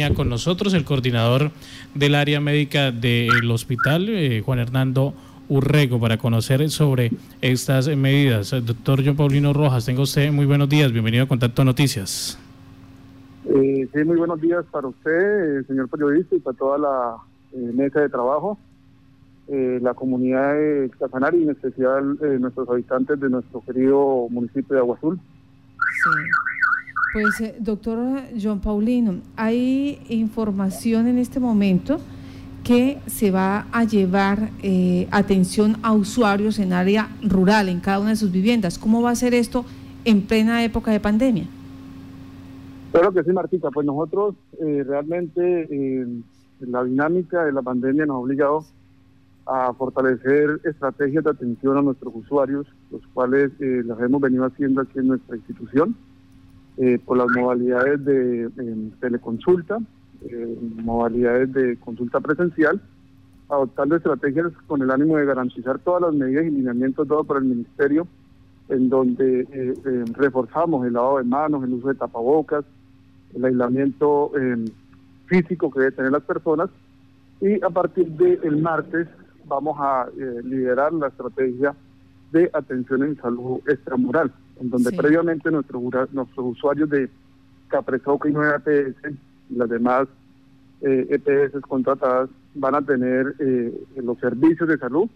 línea con nosotros el coordinador del área médica del hospital, eh, Juan Hernando Urrego, para conocer sobre estas medidas. Doctor John Paulino Rojas, tenga usted muy buenos días, bienvenido a Contacto Noticias. Eh, sí, muy buenos días para usted, señor periodista, y para toda la mesa de trabajo. la comunidad de Casanare y en especial nuestros habitantes de nuestro querido municipio de Agua Azul. Pues, eh, doctor John Paulino, hay información en este momento que se va a llevar eh, atención a usuarios en área rural, en cada una de sus viviendas. ¿Cómo va a ser esto en plena época de pandemia? Claro que sí, Martita. Pues nosotros eh, realmente la dinámica de la pandemia nos ha obligado a fortalecer estrategias de atención a nuestros usuarios, los cuales las hemos venido haciendo aquí en nuestra institución eh, por las modalidades de teleconsulta, eh, modalidades de consulta presencial, adoptando estrategias con el ánimo de garantizar todas las medidas y lineamientos dados por el Ministerio, en donde eh, reforzamos el lavado de manos, el uso de tapabocas, el aislamiento físico que deben tener las personas, y a partir del martes vamos a liderar la estrategia de atención en salud extramural en donde previamente nuestros, nuestros usuarios de Capresoca y 9 APS y las demás eh, EPS contratadas van a tener eh, los servicios de salud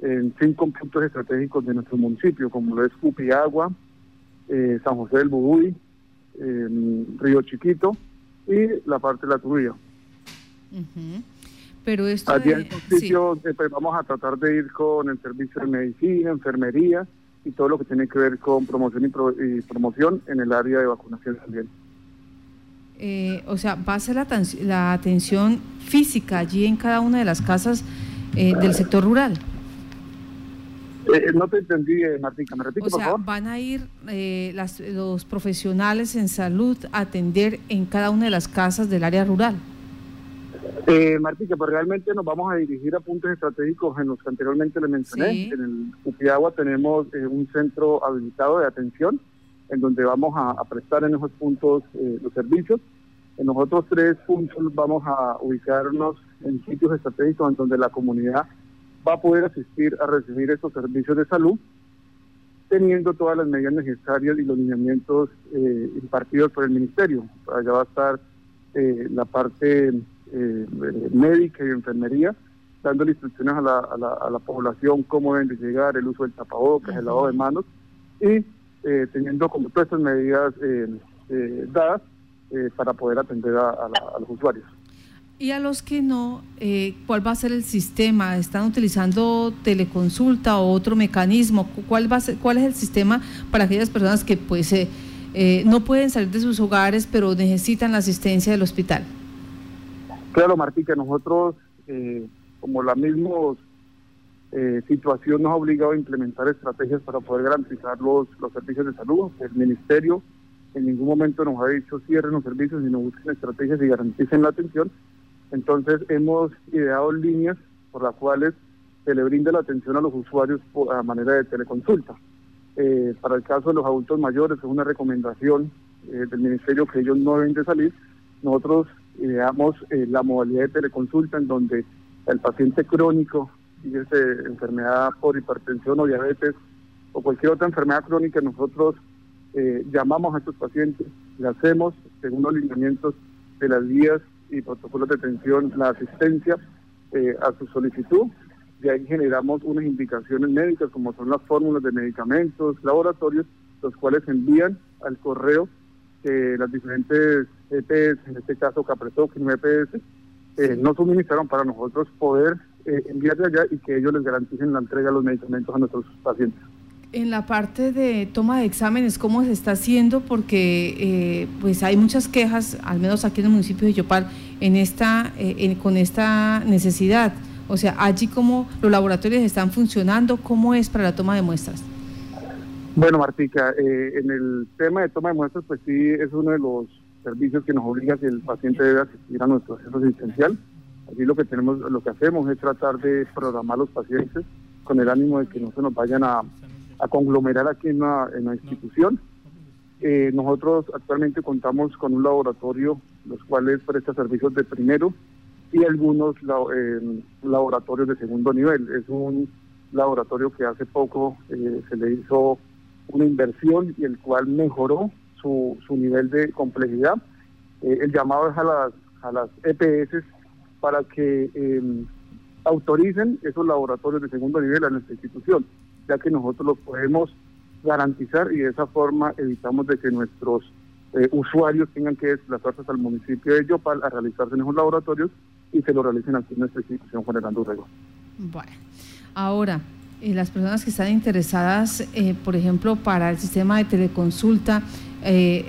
en cinco puntos estratégicos de nuestro municipio, como lo es Cupiagua, eh, San José del Bubuy, Río Chiquito y la parte de la Trujilla. Pero esto Allí en sitio eh, pues vamos a tratar de ir con el servicio de medicina, enfermería, y todo lo que tiene que ver con promoción y, promoción en el área de vacunación también. Eh, o sea, va a ser la, la, atención física allí en cada una de las casas eh, del sector rural. Eh, no te entendí, Martica, ¿me repito, o sea, van a ir las, los profesionales en salud a atender en cada una de las casas del área rural. Eh, Martica, pues realmente nos vamos a dirigir a puntos estratégicos en los que anteriormente le mencioné. En el Upiagua tenemos eh, un centro habilitado de atención en donde vamos a, prestar en esos puntos eh, los servicios. En los otros tres puntos vamos a ubicarnos en sitios estratégicos en donde la comunidad va a poder asistir a recibir estos servicios de salud, teniendo todas las medidas necesarias y los lineamientos eh, impartidos por el Ministerio. Allá va a estar la parte eh, médica y enfermería, dando instrucciones a la, a, la, población cómo deben de llegar, el uso del tapabocas, el lavado de manos, y eh, teniendo como todas estas medidas eh, eh, dadas para poder atender a, los usuarios. Y a los que no, ¿cuál va a ser el sistema? ¿Están utilizando teleconsulta o otro mecanismo? ¿Cuál, va a ser, cuál es el sistema para aquellas personas que pues no pueden salir de sus hogares pero necesitan la asistencia del hospital? Claro, Martí, que nosotros, eh, como la misma eh, situación nos ha obligado a implementar estrategias para poder garantizar los, los servicios de salud. El Ministerio en ningún momento nos ha dicho cierren los servicios, sino busquen estrategias y garanticen la atención. Entonces hemos ideado líneas por las cuales se le brinde la atención a los usuarios a manera de teleconsulta. Eh, para el caso de los adultos mayores es una recomendación del Ministerio que ellos no deben de salir. Nosotros ideamos eh, la modalidad de teleconsulta en donde el paciente crónico, fíjese, enfermedad por hipertensión o diabetes o cualquier otra enfermedad crónica, nosotros eh, llamamos a estos pacientes, le hacemos, según los lineamientos de las guías y protocolos de atención, la asistencia eh, a su solicitud. De ahí generamos unas indicaciones médicas, como son las fórmulas de medicamentos, laboratorios, los cuales envían al correo que las diferentes EPS, en este caso Capresoc y EPS, eh, no suministraron para nosotros poder eh, enviarle allá y que ellos les garanticen la entrega de los medicamentos a nuestros pacientes. En la parte de toma de exámenes, ¿cómo se está haciendo? Porque eh, pues hay muchas quejas, al menos aquí en el municipio de Yopal, en esta, eh, con esta necesidad. O sea, allí cómo los laboratorios están funcionando, ¿cómo es para la toma de muestras? Bueno, Martica, eh, en el tema de toma de muestras, pues sí, es uno de los servicios que nos obliga si el paciente debe asistir a nuestro centro asistencial. Aquí lo que tenemos, lo que hacemos es tratar de programar los pacientes con el ánimo de que no se nos vayan a, conglomerar aquí en la, institución. Eh, nosotros actualmente contamos con un laboratorio los cuales presta servicios de primero y algunos laboratorios de segundo nivel. Es un laboratorio que hace poco eh, se le hizo una inversión y el cual mejoró su, su nivel de complejidad. Eh, el llamado es a las, a las EPS para que em, autoricen esos laboratorios de segundo nivel a nuestra institución, ya que nosotros los podemos garantizar y de esa forma evitamos de que nuestros eh, usuarios tengan que desplazarse el municipio de Yopal a realizarse en esos laboratorios y se lo realicen aquí en nuestra institución generando Urrego. Bueno, ahora, eh, las personas que están interesadas, eh, por ejemplo, para el sistema de teleconsulta,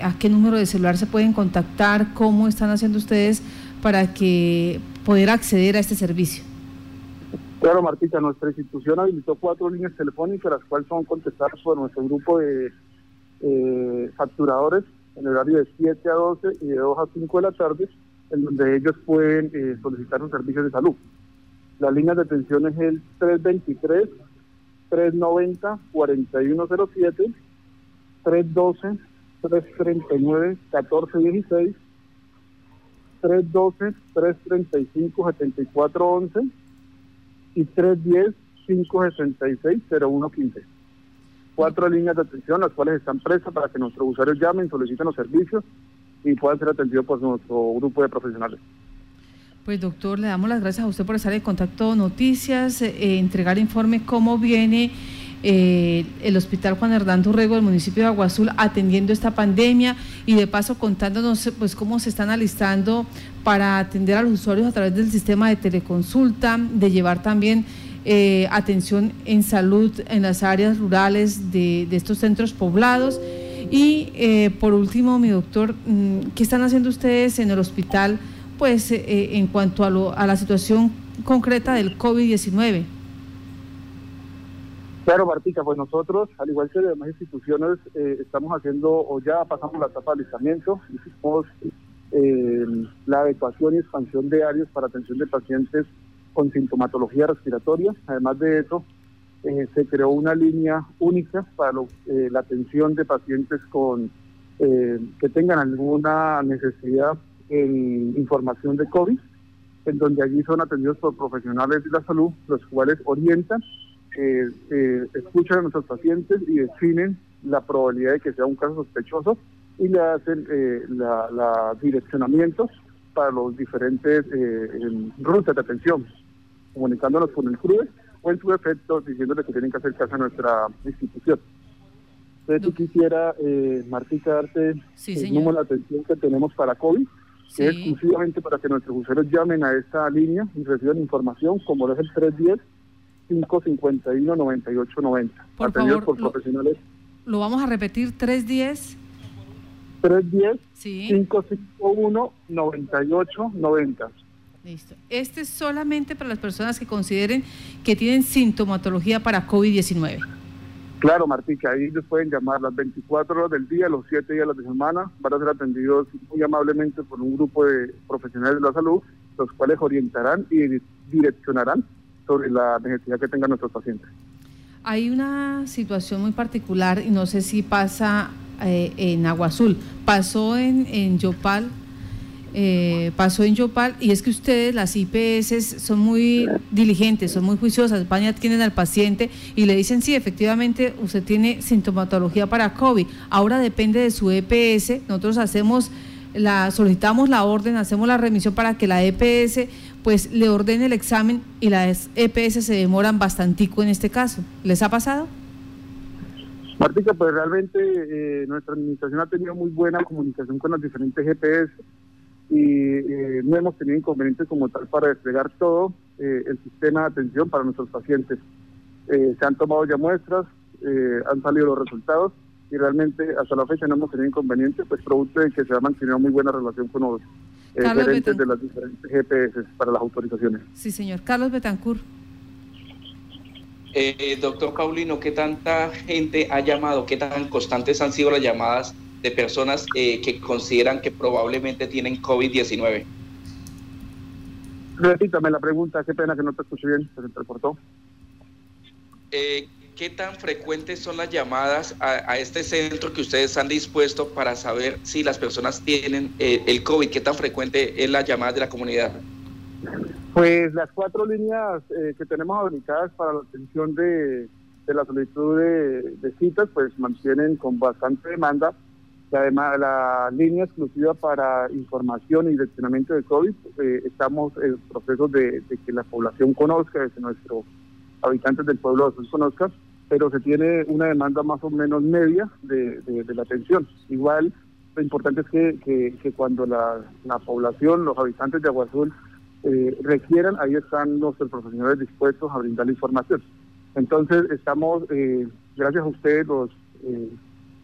¿a qué número de celular se pueden contactar? ¿Cómo están haciendo ustedes para que poder acceder a este servicio? Claro, Martita, nuestra institución habilitó cuatro líneas telefónicas, las cuales son contestadas por nuestro grupo de facturadores en el horario de 7 a 12 y de 2 a 5 de la tarde, en donde ellos pueden eh, solicitar un servicio de salud. La línea de atención es el 323 390 4107 312 339 1416 312 335 7411 y 310 566 0115 cuatro líneas de atención, las cuales están presas para que nuestros usuarios llamen, soliciten los servicios y puedan ser atendidos por nuestro grupo de profesionales. Pues doctor, le damos las gracias a usted por estar en contacto noticias, eh, entregar informe cómo viene eh, el Hospital Juan Hernando Rego del municipio de Aguazul atendiendo esta pandemia y de paso contándonos pues cómo se están alistando para atender a los usuarios a través del sistema de teleconsulta, de llevar también eh, atención en salud en las áreas rurales de, estos centros poblados. Y por último, mi doctor, mm, ¿qué están haciendo ustedes en el hospital pues eh, en cuanto a, lo, a la situación concreta del COVID-19? Claro, Martica, pues nosotros, al igual que demás instituciones, estamos haciendo, o ya pasamos la etapa de alistamiento, hicimos la adecuación y expansión de áreas para atención de pacientes con sintomatología respiratoria. Además de eso, eh, se creó una línea única para eh, la atención de pacientes con eh, que tengan alguna necesidad en información de COVID, en donde allí son atendidos por profesionales de la salud, los cuales orientan, escuchan a nuestros pacientes y definen la probabilidad de que sea un caso sospechoso y le hacen la, direccionamientos para los diferentes rutas de atención comunicándonos con el CRUE o en su efecto diciéndole que tienen que hacer caso a nuestra institución. Entonces, si quisiera, eh, Martica, darte el número de atención que tenemos para COVID, que es exclusivamente para que nuestros usuarios llamen a esta línea y reciban información, como es el 310 551 9890. Por favor, por profesionales. Lo, vamos a repetir, 310 310 551 9890. Listo. Este es solamente para las personas que consideren que tienen sintomatología para COVID-19. Claro, Martica, ahí les pueden llamar las 24 horas del día, los 7 días de la semana, van a ser atendidos muy amablemente por un grupo de profesionales de la salud, los cuales orientarán y direccionarán sobre la necesidad que tengan nuestros pacientes. Hay una situación muy particular y no sé si pasa eh, en Agua Azul. Pasó en, en Yopal eh, pasó en Yopal y es que ustedes, las IPS, son muy diligentes, son muy juiciosas, van y adquieren al paciente y le dicen, sí, efectivamente, usted tiene sintomatología para COVID, ahora depende de su EPS, nosotros hacemos la solicitamos la orden, hacemos la remisión para que la EPS pues le ordene el examen y las EPS se demoran bastantico en este caso. ¿Les ha pasado? Martica, pues realmente eh, nuestra administración ha tenido muy buena comunicación con las diferentes EPS y eh, no hemos tenido inconvenientes como tal para desplegar todo eh, el sistema de atención para nuestros pacientes. Eh, se han tomado ya muestras, han salido los resultados y realmente hasta la fecha no hemos tenido inconvenientes, pues producto de que se ha mantenido muy buena relación con los gerentes de las diferentes GPS para las autorizaciones. Sí, señor. Carlos Betancourt. doctor Paulino, ¿qué tanta gente ha llamado? ¿Qué tan constantes han sido las llamadas de personas eh, que consideran que probablemente tienen COVID-19. Repítame la pregunta, qué pena que no te escuché bien, se me reportó. Eh, ¿qué tan frecuentes son las llamadas a, este centro que ustedes han dispuesto para saber si las personas tienen eh, el COVID? ¿Qué tan frecuente es la llamada de la comunidad? Pues las cuatro líneas eh, que tenemos habilitadas para la atención de, la solicitud de, citas, pues mantienen con bastante demanda. Además, la línea exclusiva para información y direccionamiento de COVID, eh, estamos en proceso de, que la población conozca, de que nuestros habitantes del pueblo de conozcan, pero se tiene una demanda más o menos media de, la atención. Igual, lo importante es que, cuando la, la población, los habitantes de Agua Azul, eh, requieran, ahí están nuestros profesionales dispuestos a brindar la información. Entonces, estamos, eh, gracias a ustedes, los eh,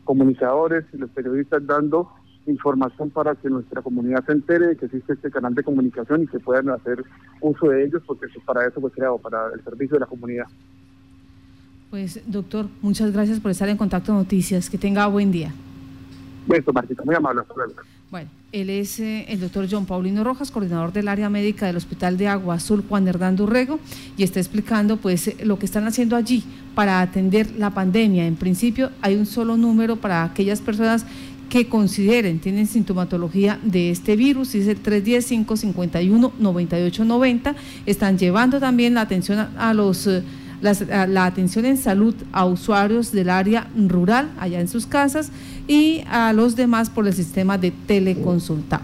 comunicadores y los periodistas, dando información para que nuestra comunidad se entere de que existe este canal de comunicación y que puedan hacer uso de ellos, porque para eso fue creado, para el servicio de la comunidad. Pues, doctor, muchas gracias por estar en Contacto Noticias. Que tenga buen día. Bueno, Martita, muy amable. Bueno, él es eh, el doctor John Paulino Rojas, coordinador del área médica del Hospital de Agua Azul Juan Hernando Urrego, y está explicando pues lo que están haciendo allí para atender la pandemia. En principio hay un solo número para aquellas personas que consideren, tienen sintomatología de este virus, es el 310-551-9890. Están llevando también la atención a, los... Eh, la atención en salud a usuarios del área rural allá en sus casas y a los demás por el sistema de teleconsulta.